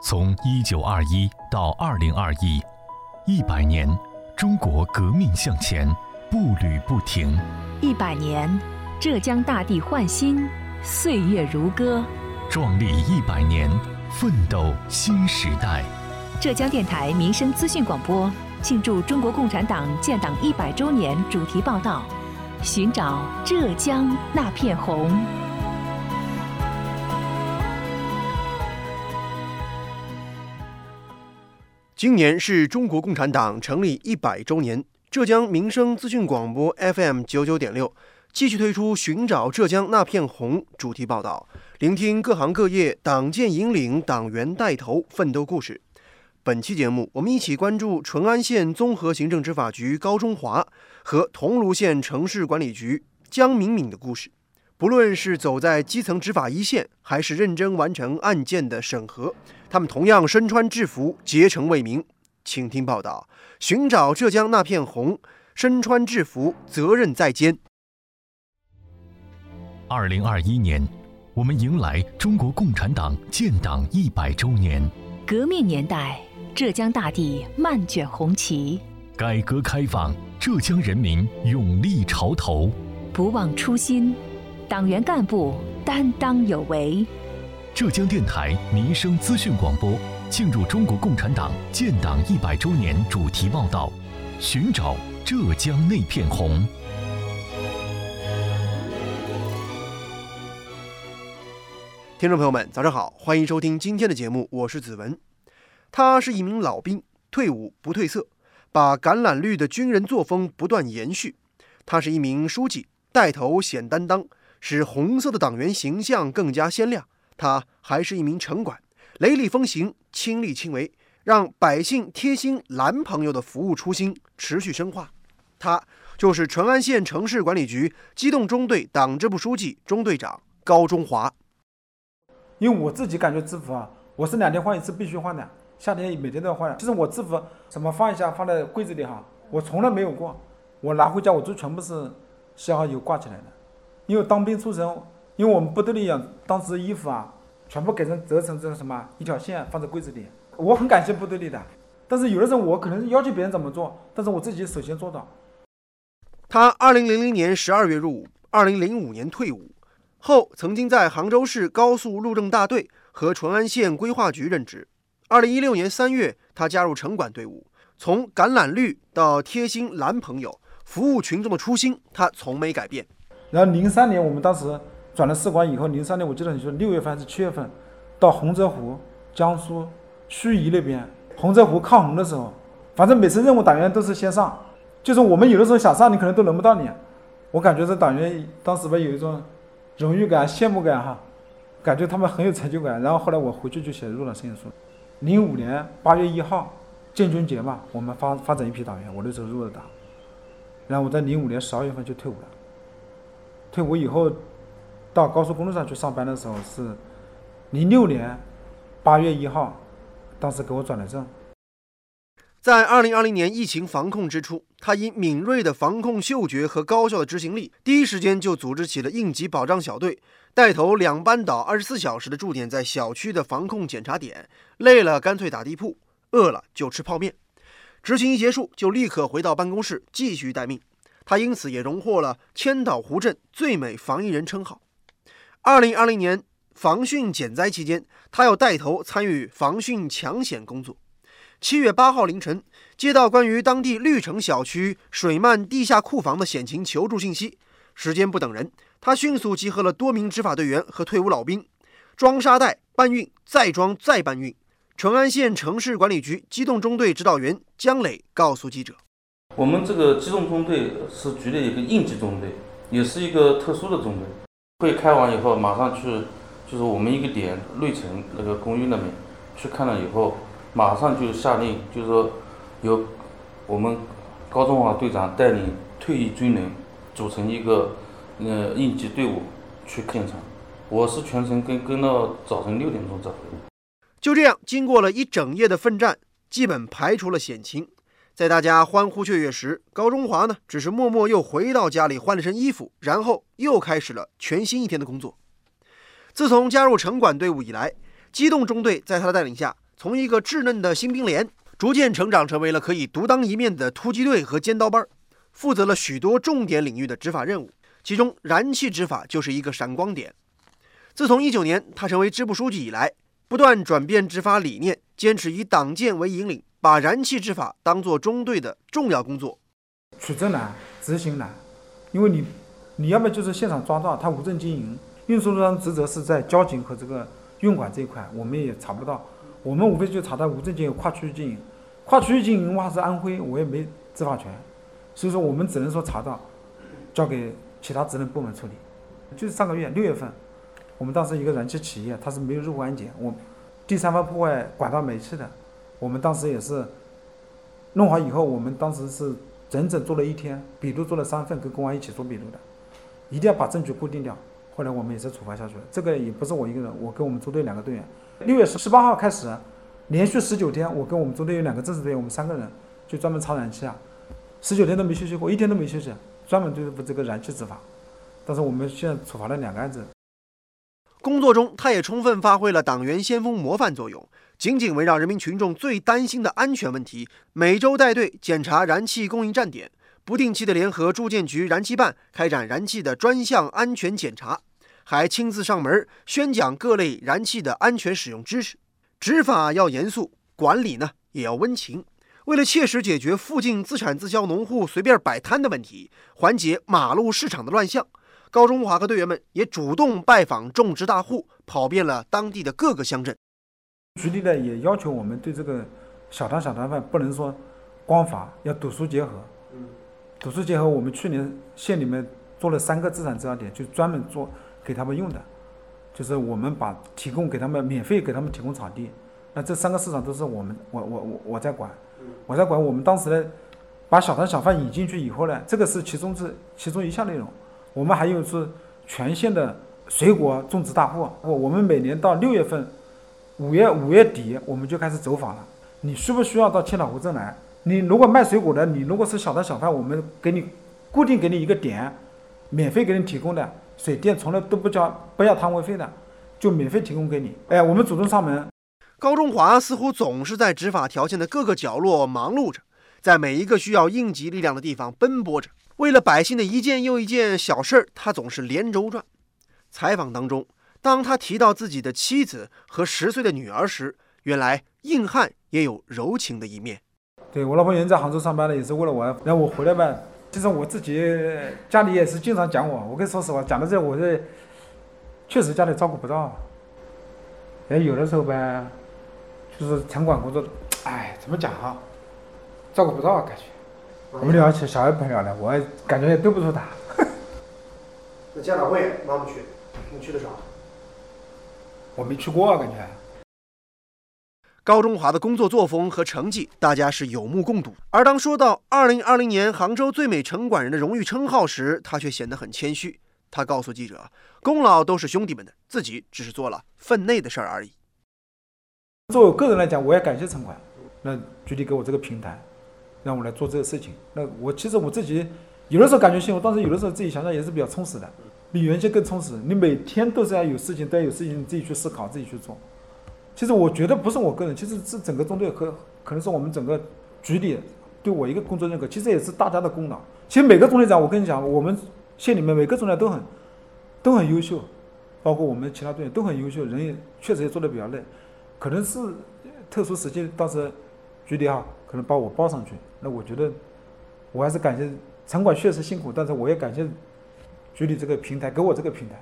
从一九二一到二零二一，一百年，中国革命向前，步履不停。一百年，浙江大地焕新，岁月如歌。壮丽一百年，奋斗新时代。浙江电台民生资讯广播庆祝中国共产党建党一百周年主题报道：寻找浙江那片红。今年是中国共产党成立一百周年，浙江民生资讯广播 FM 九九点六继续推出《寻找浙江那片红》主题报道，聆听各行各业党建引领、党员带头奋斗故事。本期节目，我们一起关注淳安县综合行政执法局高中华和桐庐县城市管理局江敏敏的故事。不论是走在基层执法一线，还是认真完成案件的审核，他们同样身穿制服，竭诚为民。请听报道：寻找浙江那片红，身穿制服，责任在肩。二零二一年，我们迎来中国共产党建党一百周年。革命年代，浙江大地漫卷红旗；改革开放，浙江人民勇立潮头。不忘初心。党员干部担当有为。浙江电台民生资讯广播庆祝中国共产党建党一百周年主题报道：寻找浙江那片红。听众朋友们，早上好，欢迎收听今天的节目，我是子文。他是一名老兵，退伍不褪色，把橄榄绿的军人作风不断延续。他是一名书记，带头显担当。使红色的党员形象更加鲜亮。他还是一名城管，雷厉风行，亲力亲为，让百姓贴心蓝朋友的服务初心持续深化。他就是淳安县城市管理局机动中队党支部书记、中队长高中华。因为我自己感觉制服啊，我是两天换一次，必须换的。夏天每天都要换。其实我制服什么放一下，放在柜子里哈，我从来没有过。我拿回家，我就全部是洗好以后挂起来的。因为当兵出身，因为我们部队里养，当时衣服啊，全部改成折成这个什么一条线放在柜子里。我很感谢部队里的，但是有的时候我可能要求别人怎么做，但是我自己首先做到。他二零零零年十二月入伍，二零零五年退伍后，曾经在杭州市高速路政大队和淳安县规划局任职。二零一六年三月，他加入城管队伍，从橄榄绿到贴心蓝朋友，服务群众的初心，他从没改变。然后零三年，我们当时转了士官以后，零三年我记得你说六月份还是七月份，到洪泽湖、江苏盱眙那边，洪泽湖抗洪的时候，反正每次任务党员都是先上，就是我们有的时候想上，你可能都轮不到你。我感觉这党员当时吧有一种荣誉感、羡慕感哈，感觉他们很有成就感。然后后来我回去就写入党申请书。零五年八月一号建军节嘛，我们发发展一批党员，我那时候入了党，然后我在零五年十二月份就退伍了。退伍以后，到高速公路上去上班的时候是零六年八月一号，当时给我转了正。在二零二零年疫情防控之初，他以敏锐的防控嗅觉和高效的执行力，第一时间就组织起了应急保障小队，带头两班倒二十四小时的驻点在小区的防控检查点，累了干脆打地铺，饿了就吃泡面。执行一结束，就立刻回到办公室继续待命。他因此也荣获了千岛湖镇最美防疫人称号。二零二零年防汛减灾期间，他要带头参与防汛抢险工作。七月八号凌晨，接到关于当地绿城小区水漫地下库房的险情求助信息，时间不等人，他迅速集合了多名执法队员和退伍老兵，装沙袋、搬运、再装、再搬运。淳安县城市管理局机动中队指导员姜磊告诉记者。我们这个机动中队是局里一个应急中队，也是一个特殊的中队。会开完以后，马上去，就是我们一个点绿城那个公寓那边去看了以后，马上就下令，就是说由我们高中华队长带领退役军人组成一个呃应急队伍去现场。我是全程跟跟到早晨六点钟才回。就这样，经过了一整夜的奋战，基本排除了险情。在大家欢呼雀跃时，高中华呢，只是默默又回到家里换了身衣服，然后又开始了全新一天的工作。自从加入城管队伍以来，机动中队在他的带领下，从一个稚嫩的新兵连，逐渐成长成为了可以独当一面的突击队和尖刀班，负责了许多重点领域的执法任务，其中燃气执法就是一个闪光点。自从一九年他成为支部书记以来，不断转变执法理念，坚持以党建为引领，把燃气执法当作中队的重要工作。取证难，执行难，因为你，你要么就是现场抓到他无证经营，运输商职责是在交警和这个运管这一块，我们也查不到，我们无非就查到无证经营、跨区域经营，跨区域经营的话是安徽，我也没执法权，所以说我们只能说查到，交给其他职能部门处理。就是上个月六月份，我们当时一个燃气企业，它是没有入户安检，我第三方破坏管道煤气的，我们当时也是弄好以后，我们当时是。整整做了一天，笔录做了三份，跟公安一起做笔录的，一定要把证据固定掉。后来我们也是处罚下去了。这个也不是我一个人，我跟我们中队两个队员，六月十十八号开始，连续十九天，我跟我们中队有两个正式队员，我们三个人就专门查燃气啊，十九天都没休息过，一天都没休息，专门对付这个燃气执法。但是我们现在处罚了两个案子。工作中，他也充分发挥了党员先锋模范作用。紧紧围绕人民群众最担心的安全问题，每周带队检查燃气供应站点，不定期的联合住建局燃气办开展燃气的专项安全检查，还亲自上门宣讲各类燃气的安全使用知识。执法要严肃，管理呢也要温情。为了切实解决附近自产自销农户随便摆摊的问题，缓解马路市场的乱象，高中华和队员们也主动拜访种植大户，跑遍了当地的各个乡镇。局里呢也要求我们对这个小摊小摊贩不能说光罚，要堵疏结合。堵疏结合，我们去年县里面做了三个资产自销点，就专门做给他们用的，就是我们把提供给他们免费给他们提供场地。那这三个市场都是我们我我我我在管，我在管。我们当时呢把小摊小贩引进去以后呢，这个是其中之其中一项内容。我们还有是全县的水果种植大户，我我们每年到六月份。五月五月底我们就开始走访了。你需不需要到千岛湖镇来？你如果卖水果的，你如果是小摊小贩，我们给你固定给你一个点，免费给你提供的水电从来都不交不要摊位费的，就免费提供给你。哎，我们主动上门。高中华似乎总是在执法条件的各个角落忙碌着，在每一个需要应急力量的地方奔波着。为了百姓的一件又一件小事儿，他总是连轴转。采访当中。当他提到自己的妻子和十岁的女儿时，原来硬汉也有柔情的一面。对我老婆原在杭州上班的，也是为了我，然后我回来吧。其实我自己家里也是经常讲我，我跟你说实话，讲到这，我这确实家里照顾不到。哎，有的时候呗，就是城管工作，哎，怎么讲哈，照顾不到感觉。我们聊起小孩朋友来，我感觉也对不住他。那家长会妈妈去，你去的少。我没去过，啊感觉。高中华的工作作风和成绩，大家是有目共睹。而当说到2020年杭州最美城管人的荣誉称号时，他却显得很谦虚。他告诉记者：“功劳都是兄弟们的，自己只是做了分内的事儿而已。”作为我个人来讲，我也感谢城管，那局里给我这个平台，让我来做这个事情。那我其实我自己有的时候感觉幸福，但是有的时候自己想想也是比较充实的。比原先更充实。你每天都是要有事情，都要有事情，你自己去思考，自己去做。其实我觉得不是我个人，其实是整个中队和可能是我们整个局里对我一个工作认可，其实也是大家的功劳。其实每个中队长，我跟你讲，我们县里面每个中队长都很都很优秀，包括我们其他队员都很优秀，人也确实也做的比较累。可能是特殊时期，当时局里哈可能把我报上去。那我觉得我还是感谢城管确实辛苦，但是我也感谢。局里这个平台，给我这个平台。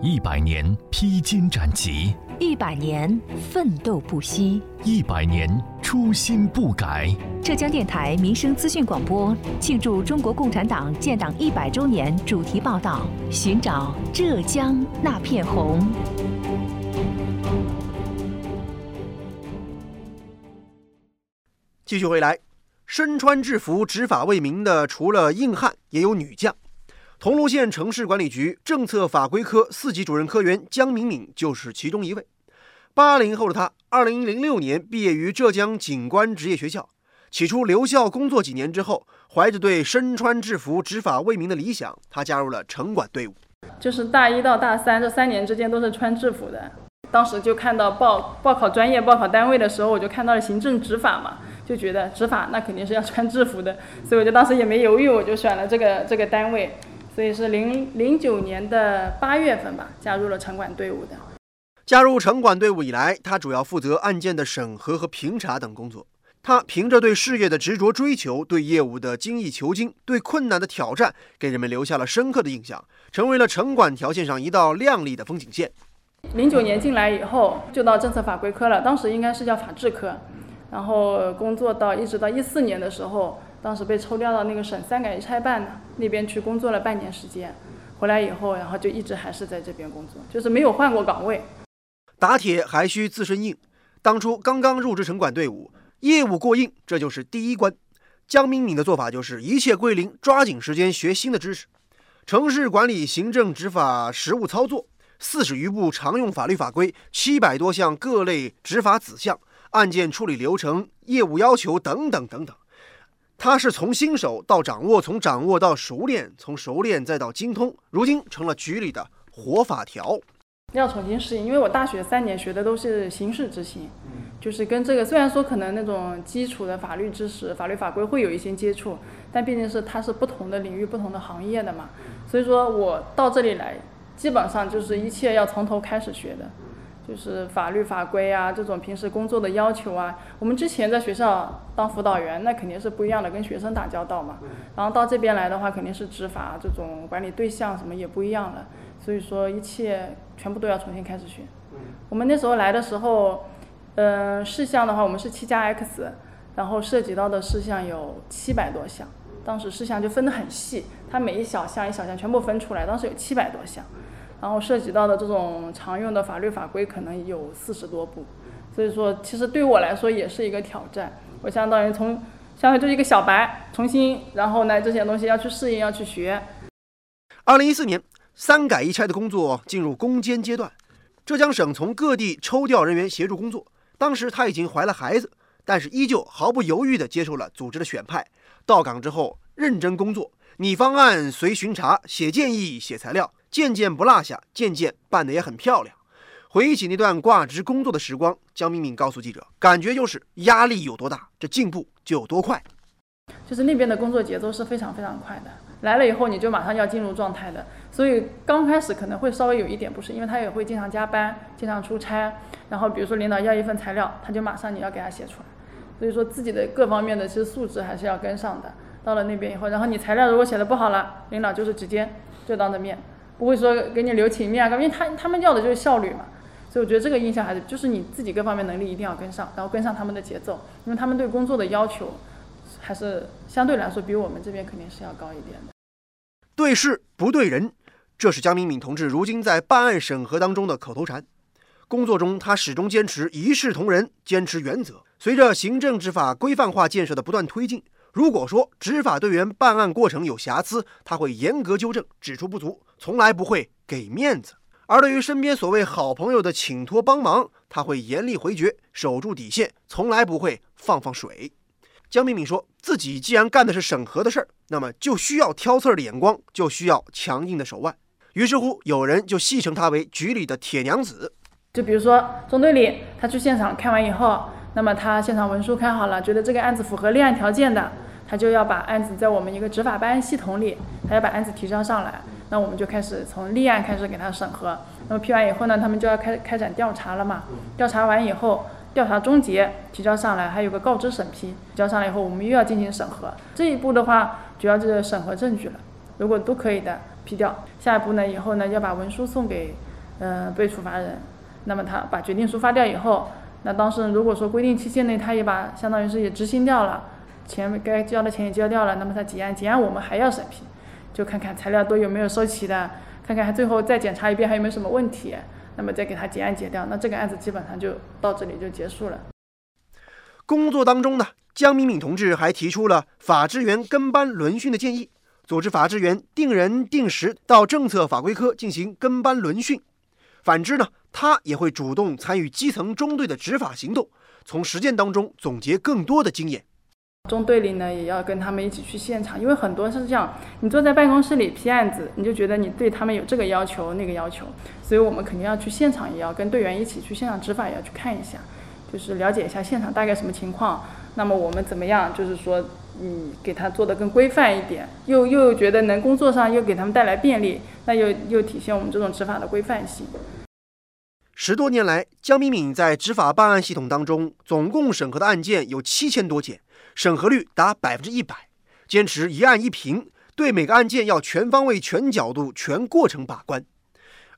一百年披荆斩棘，一百年奋斗不息，一百年初心不改。浙江电台民生资讯广播庆祝中国共产党建党一百周年主题报道：寻找浙江那片红。继续回来，身穿制服执法为民的，除了硬汉，也有女将。桐庐县城市管理局政策法规科四级主任科员江敏敏就是其中一位。八零后的他，二零零六年毕业于浙江警官职业学校。起初留校工作几年之后，怀着对身穿制服执法为民的理想，他加入了城管队伍。就是大一到大三这三年之间都是穿制服的。当时就看到报报考专业、报考单位的时候，我就看到了行政执法嘛，就觉得执法那肯定是要穿制服的，所以我就当时也没犹豫，我就选了这个这个单位。所以是零零九年的八月份吧，加入了城管队伍的。加入城管队伍以来，他主要负责案件的审核和评查等工作。他凭着对事业的执着追求，对业务的精益求精，对困难的挑战，给人们留下了深刻的印象，成为了城管条线上一道亮丽的风景线。零九年进来以后，就到政策法规科了，当时应该是叫法制科，然后工作到一直到一四年的时候。当时被抽调到那个省三改一拆办那边去工作了半年时间，回来以后，然后就一直还是在这边工作，就是没有换过岗位。打铁还需自身硬，当初刚刚入职城管队伍，业务过硬，这就是第一关。江敏敏的做法就是一切归零，抓紧时间学新的知识。城市管理行政执法实务操作，四十余部常用法律法规，七百多项各类执法子项，案件处理流程、业务要求等等等等。他是从新手到掌握，从掌握到熟练，从熟练再到精通，如今成了局里的活法条。要重新适应，因为我大学三年学的都是刑事执行，就是跟这个虽然说可能那种基础的法律知识、法律法规会有一些接触，但毕竟是它是不同的领域、不同的行业的嘛，所以说我到这里来，基本上就是一切要从头开始学的。就是法律法规啊，这种平时工作的要求啊，我们之前在学校当辅导员，那肯定是不一样的，跟学生打交道嘛。然后到这边来的话，肯定是执法这种管理对象什么也不一样了，所以说一切全部都要重新开始学。我们那时候来的时候，嗯，事项的话，我们是七加 X，然后涉及到的事项有七百多项，当时事项就分得很细，它每一小项一小项全部分出来，当时有七百多项。然后涉及到的这种常用的法律法规可能有四十多部，所以说其实对我来说也是一个挑战。我相当于从相当于就是一个小白，重新然后呢这些东西要去适应，要去学。二零一四年三改一拆的工作进入攻坚阶段，浙江省从各地抽调人员协助工作。当时她已经怀了孩子，但是依旧毫不犹豫地接受了组织的选派。到岗之后认真工作，拟方案、随巡查、写建议、写材料。件件不落下，件件办得也很漂亮。回忆起那段挂职工作的时光，江敏敏告诉记者，感觉就是压力有多大，这进步就有多快。就是那边的工作节奏是非常非常快的，来了以后你就马上要进入状态的，所以刚开始可能会稍微有一点不适，因为他也会经常加班，经常出差，然后比如说领导要一份材料，他就马上你要给他写出来，所以说自己的各方面的其实素质还是要跟上的。到了那边以后，然后你材料如果写的不好了，领导就是直接就当着面。不会说给你留情面啊，因为他他们要的就是效率嘛，所以我觉得这个印象还是就是你自己各方面能力一定要跟上，然后跟上他们的节奏，因为他们对工作的要求还是相对来说比我们这边肯定是要高一点的。对事不对人，这是江敏敏同志如今在办案审核当中的口头禅。工作中他始终坚持一视同仁，坚持原则。随着行政执法规范化建设的不断推进。如果说执法队员办案过程有瑕疵，他会严格纠正，指出不足，从来不会给面子。而对于身边所谓好朋友的请托帮忙，他会严厉回绝，守住底线，从来不会放放水。江敏敏说自己既然干的是审核的事儿，那么就需要挑刺儿的眼光，就需要强硬的手腕。于是乎，有人就戏称他为局里的铁娘子。就比如说中队里，他去现场看完以后，那么他现场文书看好了，觉得这个案子符合立案条件的。他就要把案子在我们一个执法办案系统里，他要把案子提交上来，那我们就开始从立案开始给他审核。那么批完以后呢，他们就要开开展调查了嘛？调查完以后，调查终结提交上来，还有个告知审批，提交上来以后，我们又要进行审核。这一步的话，主要就是审核证据了。如果都可以的，批掉。下一步呢，以后呢要把文书送给，呃，被处罚人。那么他把决定书发掉以后，那当事人如果说规定期限内他也把相当于是也执行掉了。钱该交的钱也交掉了，那么他结案，结案我们还要审批，就看看材料都有没有收齐的，看看最后再检查一遍还有没有什么问题，那么再给他结案结掉，那这个案子基本上就到这里就结束了。工作当中呢，江敏敏同志还提出了法制员跟班轮训的建议，组织法制员定人定时到政策法规科进行跟班轮训。反之呢，他也会主动参与基层中队的执法行动，从实践当中总结更多的经验。中队里呢，也要跟他们一起去现场，因为很多是这样，你坐在办公室里批案子，你就觉得你对他们有这个要求那个要求，所以我们肯定要去现场，也要跟队员一起去现场执法，也要去看一下，就是了解一下现场大概什么情况。那么我们怎么样，就是说，嗯，给他做的更规范一点，又又觉得能工作上又给他们带来便利，那又又体现我们这种执法的规范性。十多年来，江敏敏在执法办案系统当中，总共审核的案件有七千多件，审核率达百分之一百，坚持一案一评，对每个案件要全方位、全角度、全过程把关。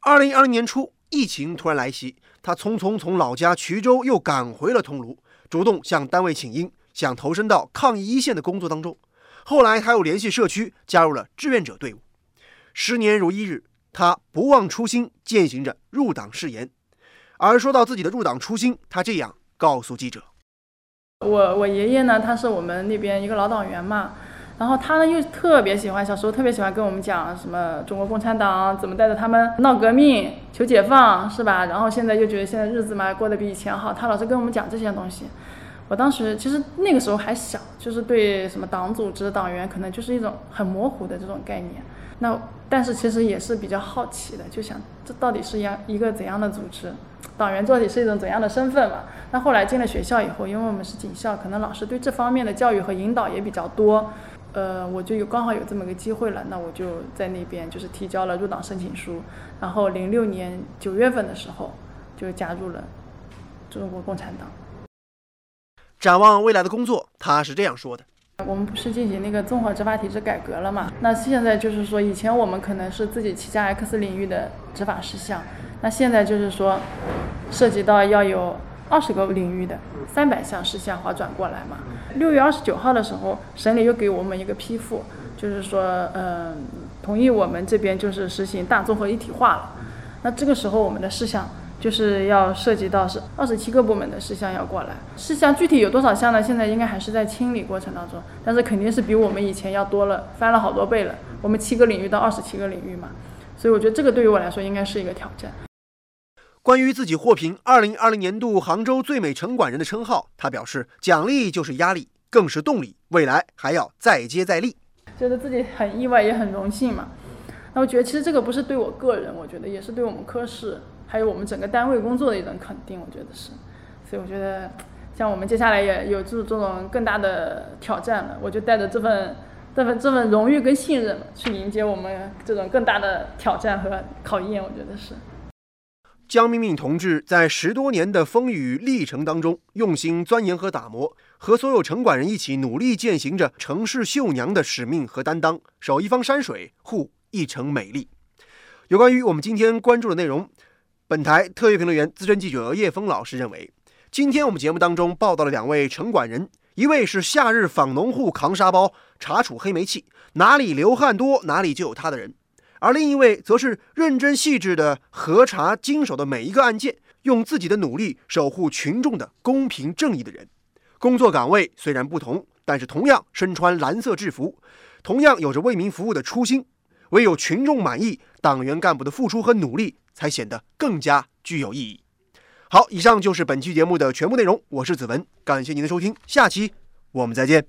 二零二零年初，疫情突然来袭，他匆匆从老家衢州又赶回了桐庐，主动向单位请缨，想投身到抗疫一线的工作当中。后来，他又联系社区，加入了志愿者队伍。十年如一日，他不忘初心，践行着入党誓言。而说到自己的入党初心，他这样告诉记者：“我我爷爷呢，他是我们那边一个老党员嘛，然后他呢又特别喜欢，小时候特别喜欢跟我们讲什么中国共产党怎么带着他们闹革命、求解放，是吧？然后现在又觉得现在日子嘛过得比以前好，他老是跟我们讲这些东西。我当时其实那个时候还小，就是对什么党组织、党员可能就是一种很模糊的这种概念。那但是其实也是比较好奇的，就想这到底是一样一个怎样的组织？”党员到底是一种怎样的身份嘛？那后来进了学校以后，因为我们是警校，可能老师对这方面的教育和引导也比较多，呃，我就有刚好有这么个机会了，那我就在那边就是提交了入党申请书，然后零六年九月份的时候就加入了中国共产党。展望未来的工作，他是这样说的：我们不是进行那个综合执法体制改革了嘛？那现在就是说，以前我们可能是自己旗下 X 领域的执法事项。那现在就是说，涉及到要有二十个领域的三百项事项划转过来嘛。六月二十九号的时候，省里又给我们一个批复，就是说，嗯，同意我们这边就是实行大综合一体化了。那这个时候我们的事项就是要涉及到是二十七个部门的事项要过来。事项具体有多少项呢？现在应该还是在清理过程当中，但是肯定是比我们以前要多了，翻了好多倍了。我们七个领域到二十七个领域嘛，所以我觉得这个对于我来说应该是一个挑战。关于自己获评二零二零年度杭州最美城管人的称号，他表示奖励就是压力，更是动力，未来还要再接再厉。觉得自己很意外，也很荣幸嘛。那我觉得其实这个不是对我个人，我觉得也是对我们科室还有我们整个单位工作的一种肯定，我觉得是。所以我觉得像我们接下来也有这这种更大的挑战了，我就带着这份这份这份荣誉跟信任去迎接我们这种更大的挑战和考验，我觉得是。江敏敏同志在十多年的风雨历程当中，用心钻研和打磨，和所有城管人一起努力践行着城市绣娘的使命和担当，守一方山水，护一城美丽。有关于我们今天关注的内容，本台特约评论员、资深记者叶峰老师认为，今天我们节目当中报道了两位城管人，一位是夏日访农户扛沙包查处黑煤气，哪里流汗多哪里就有他的人。而另一位则是认真细致的核查经手的每一个案件，用自己的努力守护群众的公平正义的人。工作岗位虽然不同，但是同样身穿蓝色制服，同样有着为民服务的初心。唯有群众满意，党员干部的付出和努力才显得更加具有意义。好，以上就是本期节目的全部内容。我是子文，感谢您的收听，下期我们再见。